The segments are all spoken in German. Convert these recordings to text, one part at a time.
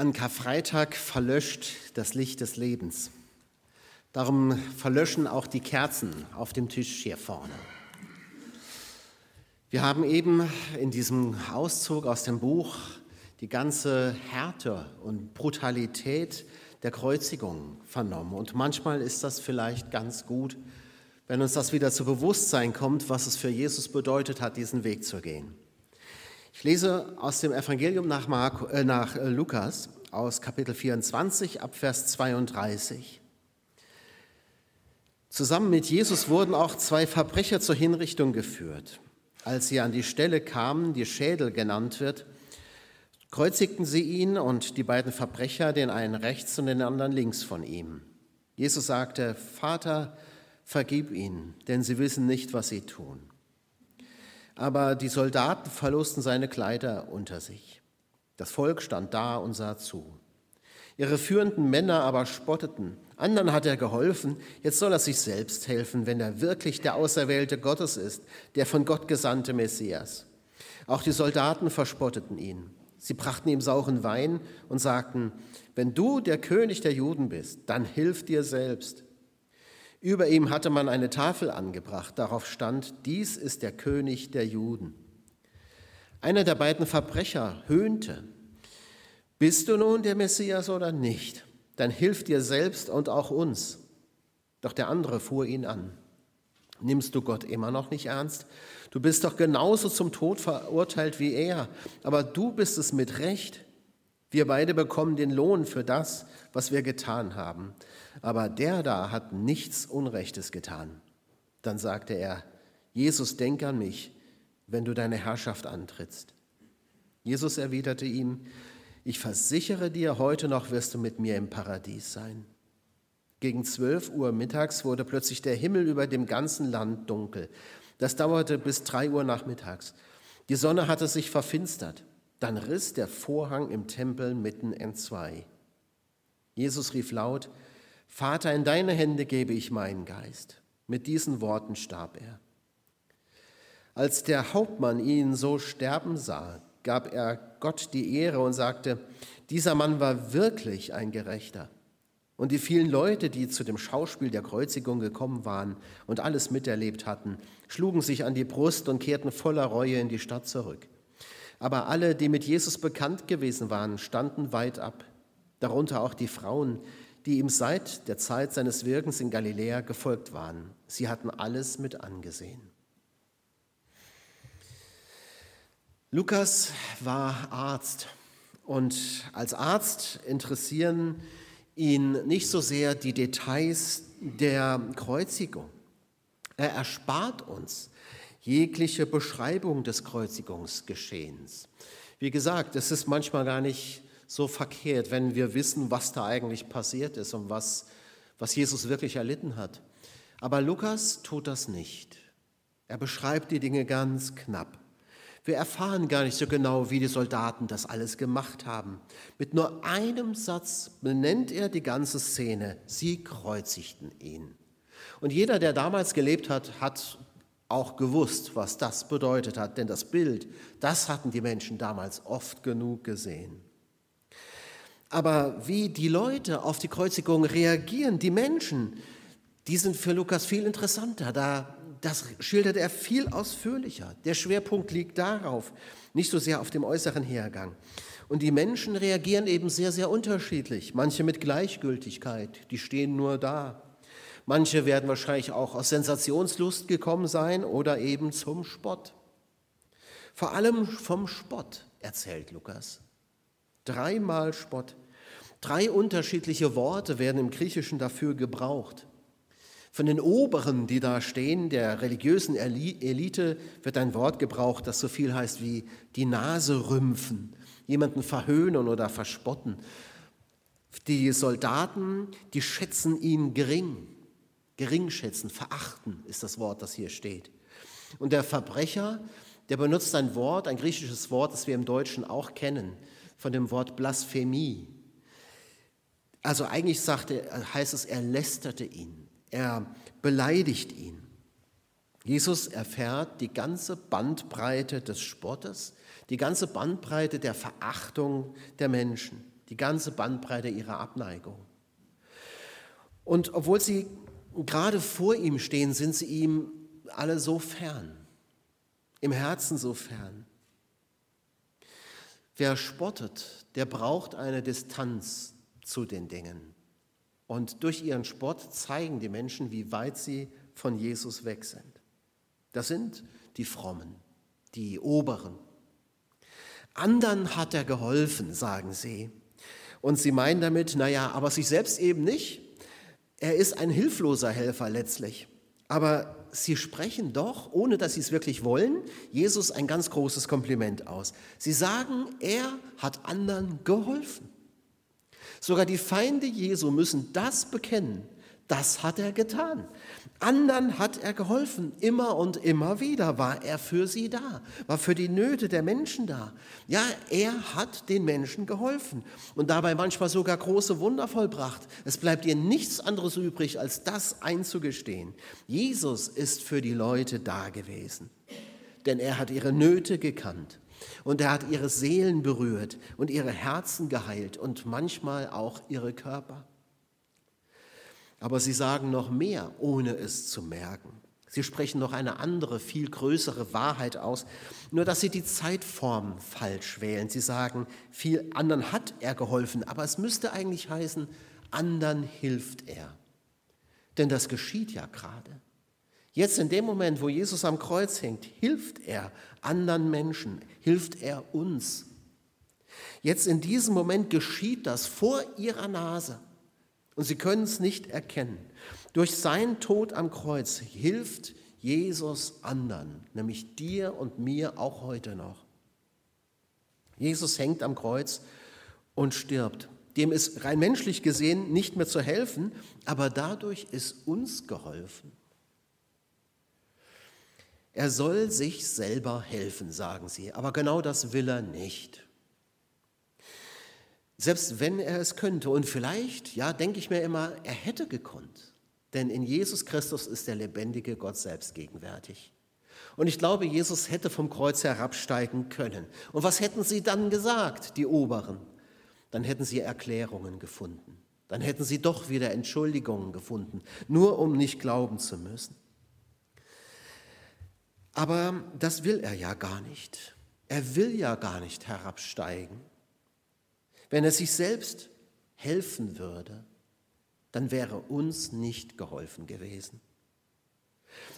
An Karfreitag verlöscht das Licht des Lebens. Darum verlöschen auch die Kerzen auf dem Tisch hier vorne. Wir haben eben in diesem Auszug aus dem Buch die ganze Härte und Brutalität der Kreuzigung vernommen. Und manchmal ist das vielleicht ganz gut, wenn uns das wieder zu Bewusstsein kommt, was es für Jesus bedeutet hat, diesen Weg zu gehen. Ich lese aus dem Evangelium nach, Marco, äh, nach äh, Lukas aus Kapitel 24 ab Vers 32. Zusammen mit Jesus wurden auch zwei Verbrecher zur Hinrichtung geführt. Als sie an die Stelle kamen, die Schädel genannt wird, kreuzigten sie ihn und die beiden Verbrecher, den einen rechts und den anderen links von ihm. Jesus sagte, Vater, vergib ihnen, denn sie wissen nicht, was sie tun. Aber die Soldaten verlusten seine Kleider unter sich. Das Volk stand da und sah zu. Ihre führenden Männer aber spotteten. Anderen hat er geholfen, jetzt soll er sich selbst helfen, wenn er wirklich der Auserwählte Gottes ist, der von Gott gesandte Messias. Auch die Soldaten verspotteten ihn. Sie brachten ihm sauren Wein und sagten, wenn du der König der Juden bist, dann hilf dir selbst. Über ihm hatte man eine Tafel angebracht, darauf stand, dies ist der König der Juden. Einer der beiden Verbrecher höhnte, bist du nun der Messias oder nicht? Dann hilf dir selbst und auch uns. Doch der andere fuhr ihn an. Nimmst du Gott immer noch nicht ernst? Du bist doch genauso zum Tod verurteilt wie er, aber du bist es mit Recht. Wir beide bekommen den Lohn für das, was wir getan haben aber der da hat nichts Unrechtes getan. Dann sagte er, Jesus, denk an mich, wenn du deine Herrschaft antrittst. Jesus erwiderte ihm, ich versichere dir, heute noch wirst du mit mir im Paradies sein. Gegen zwölf Uhr mittags wurde plötzlich der Himmel über dem ganzen Land dunkel. Das dauerte bis drei Uhr nachmittags. Die Sonne hatte sich verfinstert. Dann riss der Vorhang im Tempel mitten entzwei. Jesus rief laut, Vater, in deine Hände gebe ich meinen Geist. Mit diesen Worten starb er. Als der Hauptmann ihn so sterben sah, gab er Gott die Ehre und sagte, dieser Mann war wirklich ein Gerechter. Und die vielen Leute, die zu dem Schauspiel der Kreuzigung gekommen waren und alles miterlebt hatten, schlugen sich an die Brust und kehrten voller Reue in die Stadt zurück. Aber alle, die mit Jesus bekannt gewesen waren, standen weit ab, darunter auch die Frauen, die ihm seit der Zeit seines Wirkens in Galiläa gefolgt waren. Sie hatten alles mit angesehen. Lukas war Arzt und als Arzt interessieren ihn nicht so sehr die Details der Kreuzigung. Er erspart uns jegliche Beschreibung des Kreuzigungsgeschehens. Wie gesagt, es ist manchmal gar nicht so verkehrt, wenn wir wissen, was da eigentlich passiert ist und was, was Jesus wirklich erlitten hat. Aber Lukas tut das nicht. Er beschreibt die Dinge ganz knapp. Wir erfahren gar nicht so genau, wie die Soldaten das alles gemacht haben. Mit nur einem Satz benennt er die ganze Szene. Sie kreuzigten ihn. Und jeder, der damals gelebt hat, hat auch gewusst, was das bedeutet hat. Denn das Bild, das hatten die Menschen damals oft genug gesehen. Aber wie die Leute auf die Kreuzigung reagieren, die Menschen, die sind für Lukas viel interessanter. Da, das schildert er viel ausführlicher. Der Schwerpunkt liegt darauf, nicht so sehr auf dem äußeren Hergang. Und die Menschen reagieren eben sehr, sehr unterschiedlich. Manche mit Gleichgültigkeit, die stehen nur da. Manche werden wahrscheinlich auch aus Sensationslust gekommen sein oder eben zum Spott. Vor allem vom Spott erzählt Lukas. Dreimal Spott. Drei unterschiedliche Worte werden im Griechischen dafür gebraucht. Von den Oberen, die da stehen, der religiösen Elite, wird ein Wort gebraucht, das so viel heißt wie die Nase rümpfen, jemanden verhöhnen oder verspotten. Die Soldaten, die schätzen ihn gering, gering schätzen, verachten ist das Wort, das hier steht. Und der Verbrecher, der benutzt ein Wort, ein griechisches Wort, das wir im Deutschen auch kennen, von dem Wort Blasphemie. Also eigentlich sagte, heißt es, er lästerte ihn, er beleidigt ihn. Jesus erfährt die ganze Bandbreite des Spottes, die ganze Bandbreite der Verachtung der Menschen, die ganze Bandbreite ihrer Abneigung. Und obwohl sie gerade vor ihm stehen, sind sie ihm alle so fern, im Herzen so fern. Wer spottet, der braucht eine Distanz zu den Dingen. Und durch ihren Spott zeigen die Menschen, wie weit sie von Jesus weg sind. Das sind die Frommen, die Oberen. Andern hat er geholfen, sagen sie. Und sie meinen damit, naja, aber sich selbst eben nicht. Er ist ein hilfloser Helfer letztlich. Aber sie sprechen doch, ohne dass sie es wirklich wollen, Jesus ein ganz großes Kompliment aus. Sie sagen, er hat anderen geholfen. Sogar die Feinde Jesu müssen das bekennen. Das hat er getan. Anderen hat er geholfen. Immer und immer wieder war er für sie da, war für die Nöte der Menschen da. Ja, er hat den Menschen geholfen und dabei manchmal sogar große Wunder vollbracht. Es bleibt ihr nichts anderes übrig, als das einzugestehen. Jesus ist für die Leute da gewesen, denn er hat ihre Nöte gekannt. Und er hat ihre Seelen berührt und ihre Herzen geheilt und manchmal auch ihre Körper. Aber sie sagen noch mehr, ohne es zu merken. Sie sprechen noch eine andere, viel größere Wahrheit aus, nur dass sie die Zeitform falsch wählen. Sie sagen, viel anderen hat er geholfen, aber es müsste eigentlich heißen, anderen hilft er. Denn das geschieht ja gerade. Jetzt in dem Moment, wo Jesus am Kreuz hängt, hilft er anderen Menschen, hilft er uns. Jetzt in diesem Moment geschieht das vor ihrer Nase und sie können es nicht erkennen. Durch seinen Tod am Kreuz hilft Jesus anderen, nämlich dir und mir auch heute noch. Jesus hängt am Kreuz und stirbt. Dem ist rein menschlich gesehen nicht mehr zu helfen, aber dadurch ist uns geholfen. Er soll sich selber helfen, sagen sie, aber genau das will er nicht. Selbst wenn er es könnte. Und vielleicht, ja, denke ich mir immer, er hätte gekonnt. Denn in Jesus Christus ist der lebendige Gott selbst gegenwärtig. Und ich glaube, Jesus hätte vom Kreuz herabsteigen können. Und was hätten sie dann gesagt, die Oberen? Dann hätten sie Erklärungen gefunden. Dann hätten sie doch wieder Entschuldigungen gefunden, nur um nicht glauben zu müssen. Aber das will er ja gar nicht. Er will ja gar nicht herabsteigen. Wenn er sich selbst helfen würde, dann wäre uns nicht geholfen gewesen.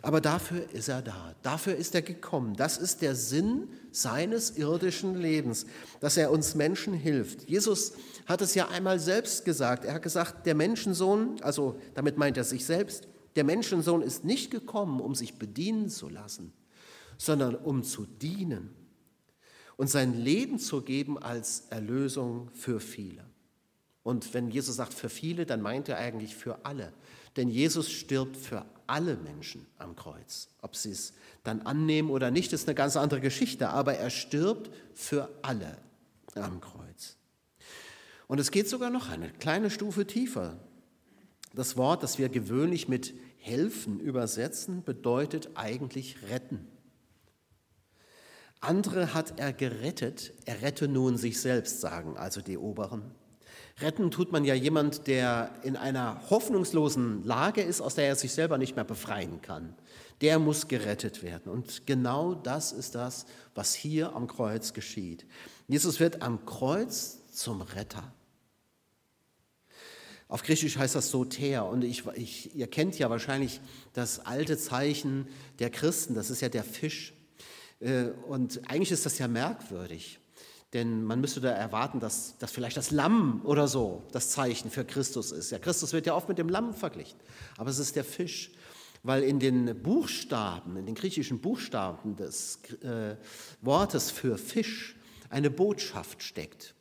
Aber dafür ist er da, dafür ist er gekommen. Das ist der Sinn seines irdischen Lebens, dass er uns Menschen hilft. Jesus hat es ja einmal selbst gesagt. Er hat gesagt, der Menschensohn, also damit meint er sich selbst, der Menschensohn ist nicht gekommen, um sich bedienen zu lassen, sondern um zu dienen und sein Leben zu geben als Erlösung für viele. Und wenn Jesus sagt für viele, dann meint er eigentlich für alle. Denn Jesus stirbt für alle Menschen am Kreuz. Ob sie es dann annehmen oder nicht, ist eine ganz andere Geschichte. Aber er stirbt für alle am Kreuz. Und es geht sogar noch eine kleine Stufe tiefer. Das Wort, das wir gewöhnlich mit helfen übersetzen, bedeutet eigentlich retten. Andere hat er gerettet, er rette nun sich selbst, sagen also die Oberen. Retten tut man ja jemand, der in einer hoffnungslosen Lage ist, aus der er sich selber nicht mehr befreien kann. Der muss gerettet werden. Und genau das ist das, was hier am Kreuz geschieht. Jesus wird am Kreuz zum Retter. Auf Griechisch heißt das Soter. Und ich, ich, ihr kennt ja wahrscheinlich das alte Zeichen der Christen, das ist ja der Fisch. Äh, und eigentlich ist das ja merkwürdig, denn man müsste da erwarten, dass, dass vielleicht das Lamm oder so das Zeichen für Christus ist. Ja, Christus wird ja oft mit dem Lamm verglichen, aber es ist der Fisch, weil in den Buchstaben, in den griechischen Buchstaben des äh, Wortes für Fisch eine Botschaft steckt.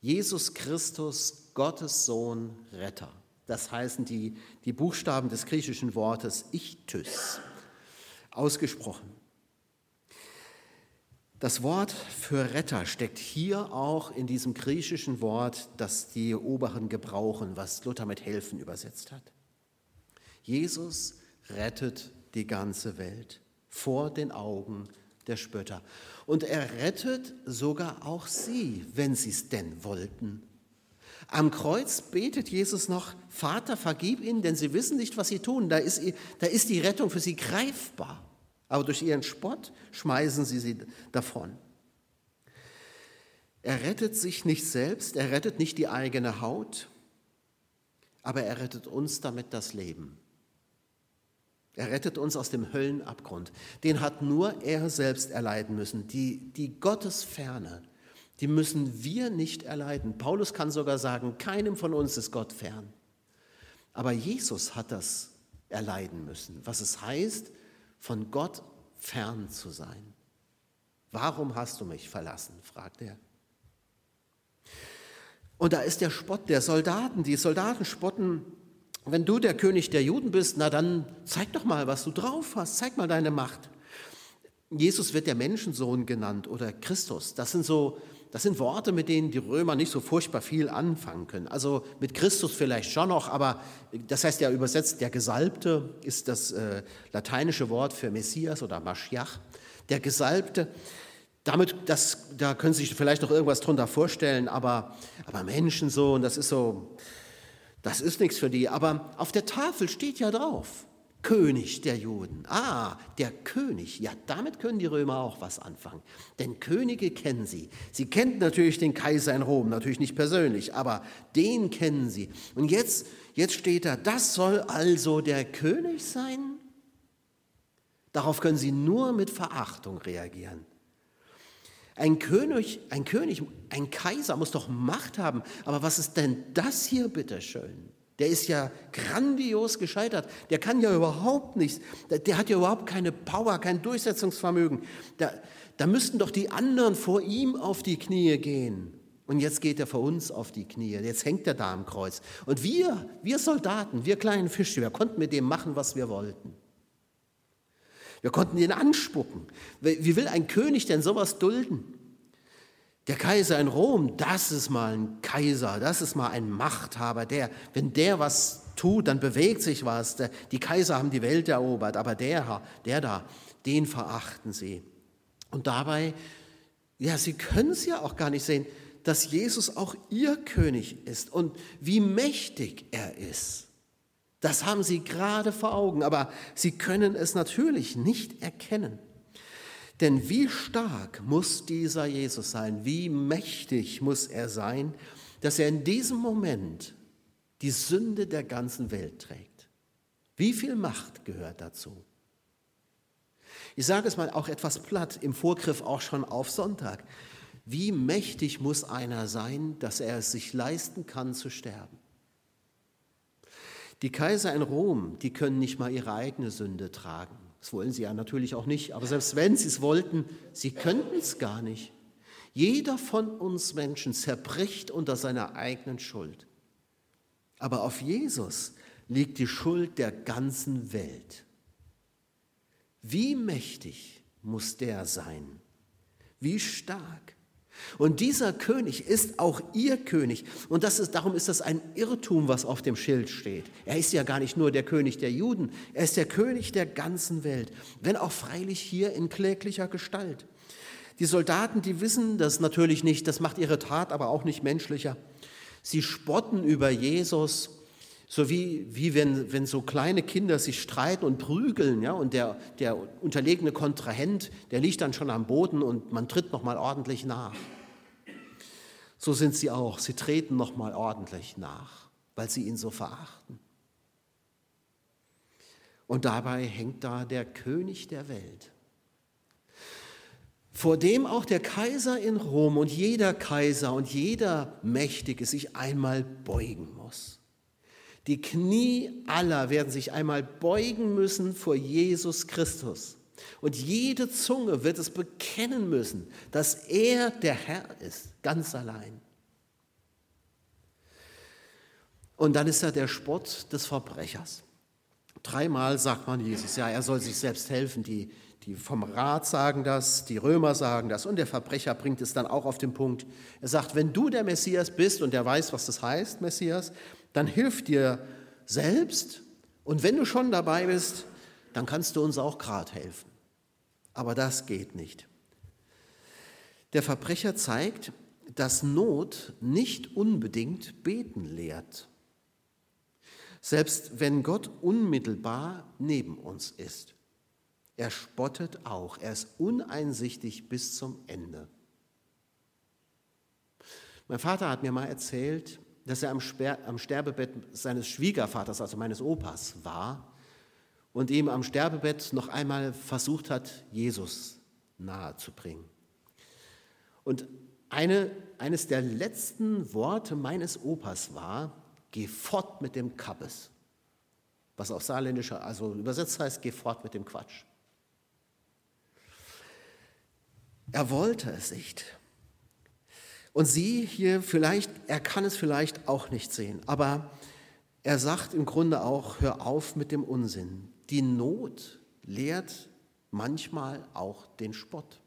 Jesus Christus, Gottes Sohn, Retter. Das heißen die, die Buchstaben des griechischen Wortes Ichtys, ausgesprochen. Das Wort für Retter steckt hier auch in diesem griechischen Wort, das die Oberen gebrauchen, was Luther mit helfen übersetzt hat. Jesus rettet die ganze Welt vor den Augen der Spötter. Und er rettet sogar auch sie, wenn sie es denn wollten. Am Kreuz betet Jesus noch, Vater, vergib ihnen, denn sie wissen nicht, was sie tun. Da ist, da ist die Rettung für sie greifbar. Aber durch ihren Spott schmeißen sie sie davon. Er rettet sich nicht selbst, er rettet nicht die eigene Haut, aber er rettet uns damit das Leben. Er rettet uns aus dem Höllenabgrund. Den hat nur er selbst erleiden müssen. Die, die Gottesferne, die müssen wir nicht erleiden. Paulus kann sogar sagen, keinem von uns ist Gott fern. Aber Jesus hat das erleiden müssen, was es heißt, von Gott fern zu sein. Warum hast du mich verlassen? fragt er. Und da ist der Spott der Soldaten. Die Soldaten spotten wenn du der König der Juden bist, na dann zeig doch mal, was du drauf hast, zeig mal deine Macht. Jesus wird der Menschensohn genannt oder Christus. Das sind so, das sind Worte, mit denen die Römer nicht so furchtbar viel anfangen können. Also mit Christus vielleicht schon noch, aber das heißt ja übersetzt, der Gesalbte ist das äh, lateinische Wort für Messias oder Maschiach. Der Gesalbte, damit, das, da können Sie sich vielleicht noch irgendwas drunter vorstellen, aber, aber Menschensohn, das ist so, das ist nichts für die, aber auf der Tafel steht ja drauf, König der Juden. Ah, der König. Ja, damit können die Römer auch was anfangen. Denn Könige kennen sie. Sie kennen natürlich den Kaiser in Rom, natürlich nicht persönlich, aber den kennen sie. Und jetzt, jetzt steht da, das soll also der König sein? Darauf können sie nur mit Verachtung reagieren. Ein König, ein König, ein Kaiser muss doch Macht haben. Aber was ist denn das hier, bitteschön? Der ist ja grandios gescheitert. Der kann ja überhaupt nichts. Der hat ja überhaupt keine Power, kein Durchsetzungsvermögen. Da, da müssten doch die anderen vor ihm auf die Knie gehen. Und jetzt geht er vor uns auf die Knie. Jetzt hängt er da am Kreuz. Und wir, wir Soldaten, wir kleinen Fische, wir konnten mit dem machen, was wir wollten. Wir konnten ihn anspucken. Wie will ein König denn sowas dulden? Der Kaiser in Rom, das ist mal ein Kaiser, das ist mal ein Machthaber, der, wenn der was tut, dann bewegt sich was. Die Kaiser haben die Welt erobert, aber der, der da, den verachten sie. Und dabei, ja, sie können es ja auch gar nicht sehen, dass Jesus auch ihr König ist und wie mächtig er ist. Das haben sie gerade vor Augen, aber sie können es natürlich nicht erkennen. Denn wie stark muss dieser Jesus sein, wie mächtig muss er sein, dass er in diesem Moment die Sünde der ganzen Welt trägt. Wie viel Macht gehört dazu? Ich sage es mal auch etwas platt, im Vorgriff auch schon auf Sonntag. Wie mächtig muss einer sein, dass er es sich leisten kann zu sterben? Die Kaiser in Rom, die können nicht mal ihre eigene Sünde tragen. Das wollen sie ja natürlich auch nicht. Aber selbst wenn sie es wollten, sie könnten es gar nicht. Jeder von uns Menschen zerbricht unter seiner eigenen Schuld. Aber auf Jesus liegt die Schuld der ganzen Welt. Wie mächtig muss der sein? Wie stark? Und dieser König ist auch ihr König. Und das ist, darum ist das ein Irrtum, was auf dem Schild steht. Er ist ja gar nicht nur der König der Juden, er ist der König der ganzen Welt, wenn auch freilich hier in kläglicher Gestalt. Die Soldaten, die wissen das natürlich nicht, das macht ihre Tat aber auch nicht menschlicher. Sie spotten über Jesus, so wie, wie wenn, wenn so kleine Kinder sich streiten und prügeln, ja, und der, der unterlegene Kontrahent, der liegt dann schon am Boden und man tritt nochmal ordentlich nach. So sind sie auch, sie treten nochmal ordentlich nach, weil sie ihn so verachten. Und dabei hängt da der König der Welt, vor dem auch der Kaiser in Rom und jeder Kaiser und jeder Mächtige sich einmal beugen muss. Die Knie aller werden sich einmal beugen müssen vor Jesus Christus. Und jede Zunge wird es bekennen müssen, dass er der Herr ist, ganz allein. Und dann ist er der Spott des Verbrechers. Dreimal sagt man Jesus, ja, er soll sich selbst helfen. Die, die vom Rat sagen das, die Römer sagen das und der Verbrecher bringt es dann auch auf den Punkt. Er sagt, wenn du der Messias bist und der weiß, was das heißt, Messias, dann hilf dir selbst und wenn du schon dabei bist, dann kannst du uns auch gerade helfen. Aber das geht nicht. Der Verbrecher zeigt, dass Not nicht unbedingt beten lehrt. Selbst wenn Gott unmittelbar neben uns ist. Er spottet auch, er ist uneinsichtig bis zum Ende. Mein Vater hat mir mal erzählt, dass er am, Sterbebett seines Schwiegervaters, also meines Opas, war und ihm am Sterbebett noch einmal versucht hat, Jesus nahe zu bringen. Und eine, eines der letzten Worte meines Opas war, geh fort mit dem Kappes. Was auf Saarländischer, also übersetzt heißt, geh fort mit dem Quatsch. Er wollte es nicht. Und sie hier vielleicht, er kann es vielleicht auch nicht sehen, aber er sagt im Grunde auch, hör auf mit dem Unsinn. Die Not lehrt manchmal auch den Spott.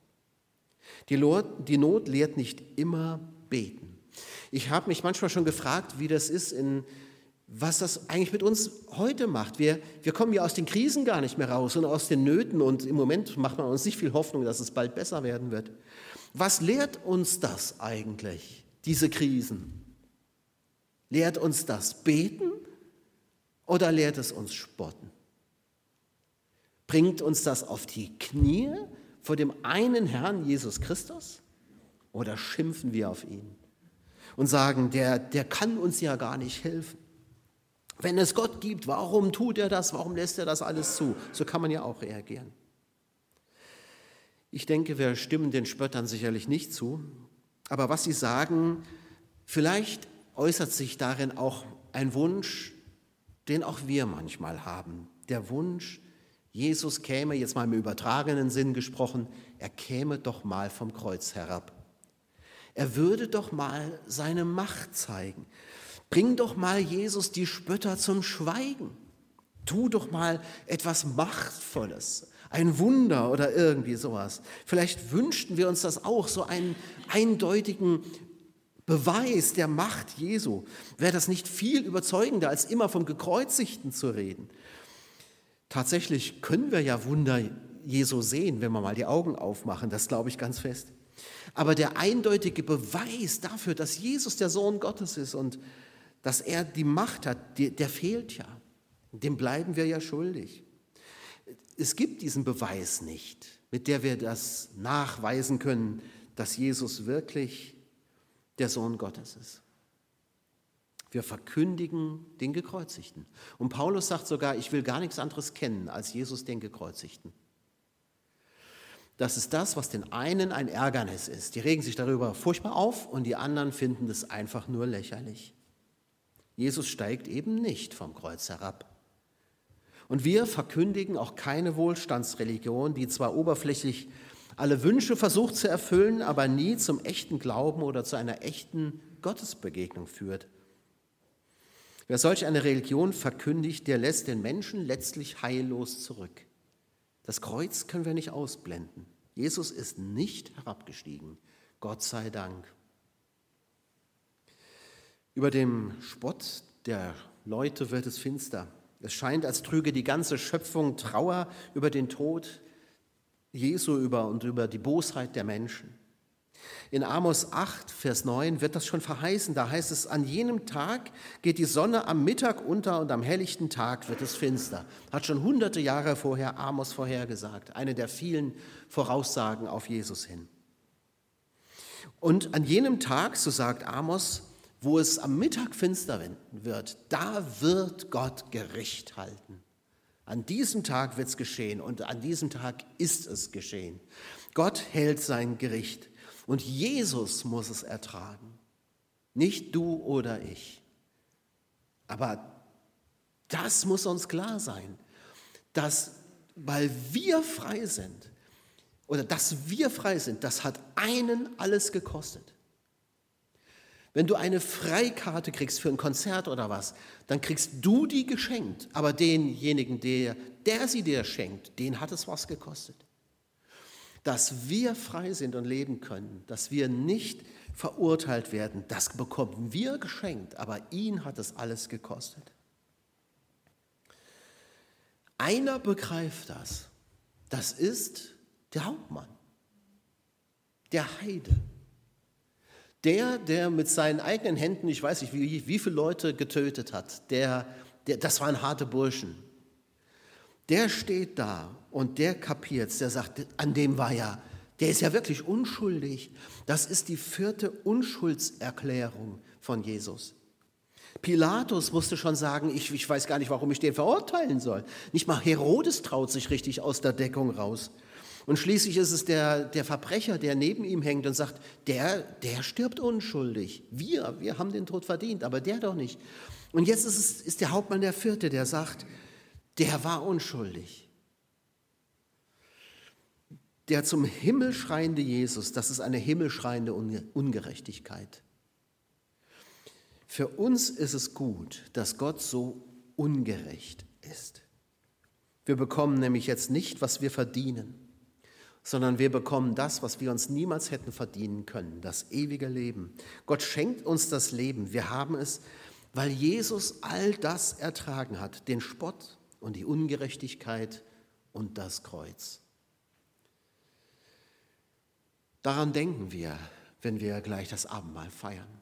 Die, Not lehrt nicht immer beten. Ich habe mich manchmal schon gefragt, wie das ist, in, was das eigentlich mit uns heute macht. Wir, wir kommen ja aus den Krisen gar nicht mehr raus und aus den Nöten und im Moment macht man uns nicht viel Hoffnung, dass es bald besser werden wird. Was lehrt uns das eigentlich, diese Krisen? Lehrt uns das Beten oder lehrt es uns Spotten? Bringt uns das auf die Knie vor dem einen Herrn Jesus Christus oder schimpfen wir auf ihn und sagen, der, der kann uns ja gar nicht helfen? Wenn es Gott gibt, warum tut er das? Warum lässt er das alles zu? So kann man ja auch reagieren. Ich denke, wir stimmen den Spöttern sicherlich nicht zu, aber was sie sagen, vielleicht äußert sich darin auch ein Wunsch, den auch wir manchmal haben. Der Wunsch, Jesus käme, jetzt mal im übertragenen Sinn gesprochen, er käme doch mal vom Kreuz herab. Er würde doch mal seine Macht zeigen. Bring doch mal Jesus die Spötter zum Schweigen. Tu doch mal etwas Machtvolles, ein Wunder oder irgendwie sowas. Vielleicht wünschten wir uns das auch, so einen eindeutigen Beweis der Macht Jesu. Wäre das nicht viel überzeugender, als immer vom Gekreuzigten zu reden? Tatsächlich können wir ja Wunder Jesu sehen, wenn wir mal die Augen aufmachen, das glaube ich ganz fest. Aber der eindeutige Beweis dafür, dass Jesus der Sohn Gottes ist und dass er die Macht hat, der fehlt ja. Dem bleiben wir ja schuldig. Es gibt diesen Beweis nicht, mit der wir das nachweisen können, dass Jesus wirklich der Sohn Gottes ist. Wir verkündigen den Gekreuzigten. Und Paulus sagt sogar, ich will gar nichts anderes kennen als Jesus den Gekreuzigten. Das ist das, was den einen ein Ärgernis ist. Die regen sich darüber furchtbar auf und die anderen finden es einfach nur lächerlich. Jesus steigt eben nicht vom Kreuz herab. Und wir verkündigen auch keine Wohlstandsreligion, die zwar oberflächlich alle Wünsche versucht zu erfüllen, aber nie zum echten Glauben oder zu einer echten Gottesbegegnung führt. Wer solch eine Religion verkündigt, der lässt den Menschen letztlich heillos zurück. Das Kreuz können wir nicht ausblenden. Jesus ist nicht herabgestiegen. Gott sei Dank. Über dem Spott der Leute wird es finster. Es scheint, als trüge die ganze Schöpfung Trauer über den Tod Jesu über und über die Bosheit der Menschen. In Amos 8, Vers 9 wird das schon verheißen. Da heißt es, an jenem Tag geht die Sonne am Mittag unter und am helllichten Tag wird es finster. Hat schon hunderte Jahre vorher Amos vorhergesagt. Eine der vielen Voraussagen auf Jesus hin. Und an jenem Tag, so sagt Amos, wo es am Mittag finster wird, da wird Gott Gericht halten. An diesem Tag wird es geschehen und an diesem Tag ist es geschehen. Gott hält sein Gericht und Jesus muss es ertragen, nicht du oder ich. Aber das muss uns klar sein, dass weil wir frei sind oder dass wir frei sind, das hat einen alles gekostet. Wenn du eine Freikarte kriegst für ein Konzert oder was, dann kriegst du die geschenkt, aber denjenigen, der, der sie dir schenkt, den hat es was gekostet. Dass wir frei sind und leben können, dass wir nicht verurteilt werden, das bekommen wir geschenkt, aber ihn hat es alles gekostet. Einer begreift das, das ist der Hauptmann, der Heide Der, der mit seinen eigenen Händen, ich weiß nicht, wie, wie viele Leute getötet hat, der, der, das waren harte Burschen. Der steht da und der kapiert der sagt, an dem war ja, der ist ja wirklich unschuldig. Das ist die vierte Unschuldserklärung von Jesus. Pilatus musste schon sagen, ich, ich weiß gar nicht, warum ich den verurteilen soll. Nicht mal Herodes traut sich richtig aus der Deckung raus. Und schließlich ist es der, der Verbrecher, der neben ihm hängt und sagt, der, der stirbt unschuldig. Wir, wir haben den Tod verdient, aber der doch nicht. Und jetzt ist, es, ist der Hauptmann der Vierte, der sagt, der war unschuldig. Der zum Himmel schreiende Jesus, das ist eine himmelschreiende Ungerechtigkeit. Für uns ist es gut, dass Gott so ungerecht ist. Wir bekommen nämlich jetzt nicht, was wir verdienen, sondern wir bekommen das, was wir uns niemals hätten verdienen können, das ewige Leben. Gott schenkt uns das Leben. Wir haben es, weil Jesus all das ertragen hat, den Spott und die Ungerechtigkeit und das Kreuz. Daran denken wir, wenn wir gleich das Abendmahl feiern.